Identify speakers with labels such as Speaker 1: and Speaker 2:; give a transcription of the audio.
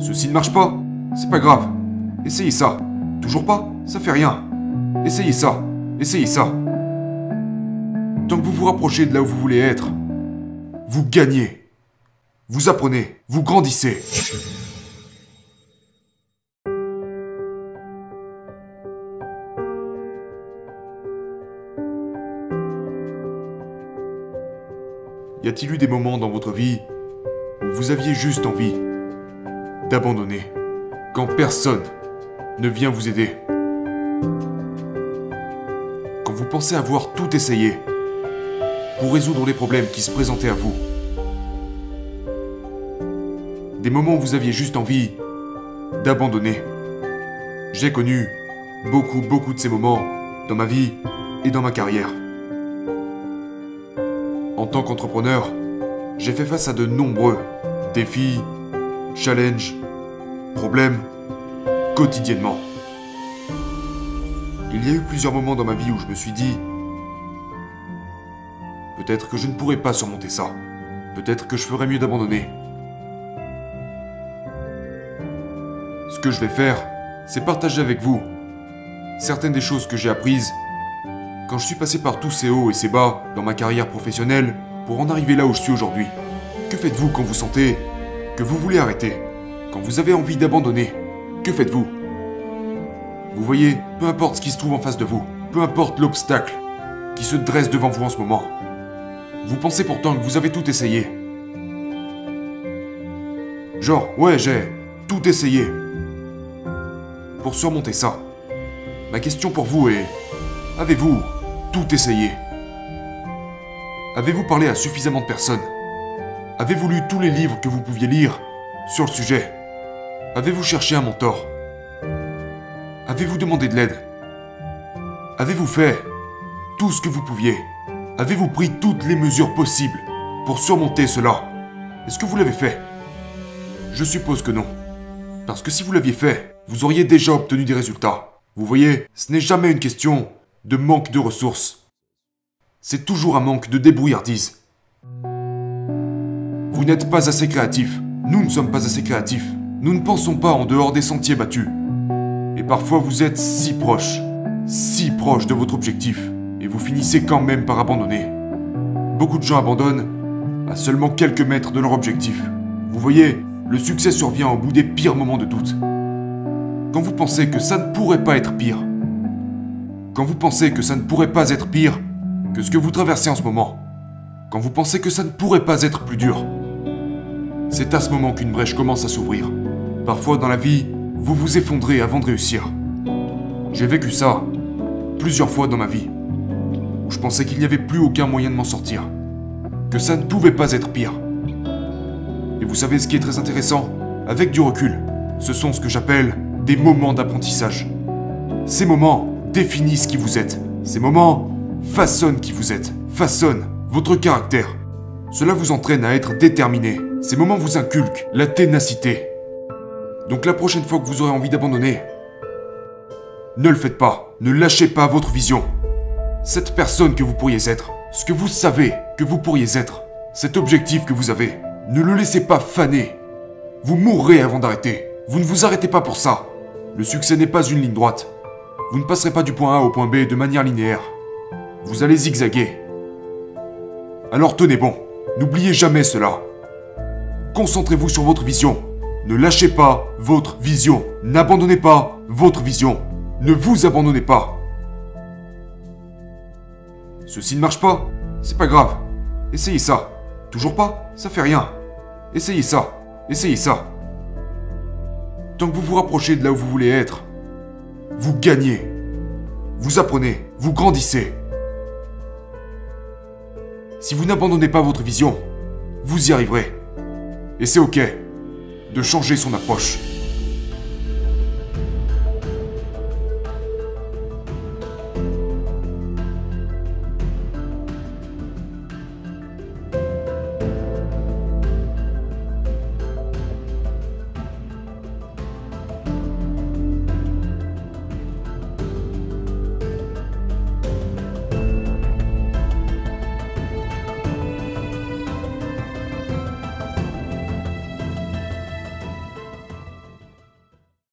Speaker 1: Ceci ne marche pas C'est pas grave. Essayez ça. Toujours pas Ça fait rien. Essayez ça. Essayez ça. Tant que vous vous rapprochez de là où vous voulez être, vous gagnez. Vous apprenez. Vous grandissez. Y a-t-il eu des moments dans votre vie où vous aviez juste envie d'abandonner quand personne ne vient vous aider Quand vous pensez avoir tout essayé pour résoudre les problèmes qui se présentaient à vous Des moments où vous aviez juste envie d'abandonner J'ai connu beaucoup, beaucoup de ces moments dans ma vie et dans ma carrière. En tant qu'entrepreneur, j'ai fait face à de nombreux défis, challenges, problèmes, quotidiennement. Il y a eu plusieurs moments dans ma vie où je me suis dit, peut-être que je ne pourrais pas surmonter ça. Peut-être que je ferais mieux d'abandonner. Ce que je vais faire, c'est partager avec vous certaines des choses que j'ai apprises quand je suis passé par tous ces hauts et ces bas dans ma carrière professionnelle pour en arriver là où je suis aujourd'hui. Que faites-vous quand vous sentez que vous voulez arrêter? Quand vous avez envie d'abandonner Que faites-vous Vous voyez, peu importe ce qui se trouve en face de vous, peu importe l'obstacle qui se dresse devant vous en ce moment, vous pensez pourtant que vous avez tout essayé. Genre, ouais, j'ai tout essayé. Pour surmonter ça, ma question pour vous est, avez-vous tout essayé Avez-vous parlé à suffisamment de personnes Avez-vous lu tous les livres que vous pouviez lire sur le sujet Avez-vous cherché un mentor? Avez-vous demandé de l'aide? Avez-vous fait tout ce que vous pouviez? Avez-vous pris toutes les mesures possibles pour surmonter cela? Est-ce que vous l'avez fait? Je suppose que non. Parce que si vous l'aviez fait, vous auriez déjà obtenu des résultats. Vous voyez, ce n'est jamais une question de manque de ressources. C'est toujours un manque de débrouillardise. Vous n'êtes pas assez créatif. Nous ne sommes pas assez créatifs. Nous ne pensons pas en dehors des sentiers battus. Et parfois vous êtes si proche, si proche de votre objectif, et vous finissez quand même par abandonner. Beaucoup de gens abandonnent à seulement quelques mètres de leur objectif. Vous voyez, le succès survient au bout des pires moments de doute. Quand vous pensez que ça ne pourrait pas être pire, quand vous pensez que ça ne pourrait pas être pire que ce que vous traversez en ce moment, quand vous pensez que ça ne pourrait pas être plus dur, c'est à ce moment qu'une brèche commence à s'ouvrir. Parfois dans la vie, vous vous effondrez avant de réussir. J'ai vécu ça plusieurs fois dans ma vie, où je pensais qu'il n'y avait plus aucun moyen de m'en sortir, que ça ne pouvait pas être pire. Et vous savez ce qui est très intéressant? Avec du recul, ce sont ce que j'appelle des moments d'apprentissage. Ces moments définissent qui vous êtes. Ces moments façonnent qui vous êtes, façonnent votre caractère. Cela vous entraîne à être déterminé. Ces moments vous inculquent la ténacité. Donc la prochaine fois que vous aurez envie d'abandonner, ne le faites pas. Ne lâchez pas votre vision. Cette personne que vous pourriez être, ce que vous savez que vous pourriez être, cet objectif que vous avez, ne le laissez pas faner. Vous mourrez avant d'arrêter. Vous ne vous arrêtez pas pour ça. Le succès n'est pas une ligne droite. Vous ne passerez pas du point A au point B de manière linéaire. Vous allez zigzaguer. Alors tenez bon, n'oubliez jamais cela. Concentrez-vous sur votre vision. Ne lâchez pas votre vision. N'abandonnez pas votre vision. Ne vous abandonnez pas. Ceci ne marche pas C'est pas grave. Essayez ça. Toujours pas Ça fait rien. Essayez ça. Essayez ça. Tant que vous vous rapprochez de là où vous voulez être, vous gagnez. Vous apprenez. Vous grandissez. Si vous n'abandonnez pas votre vision, vous y arriverez. Et c'est ok de changer son approche.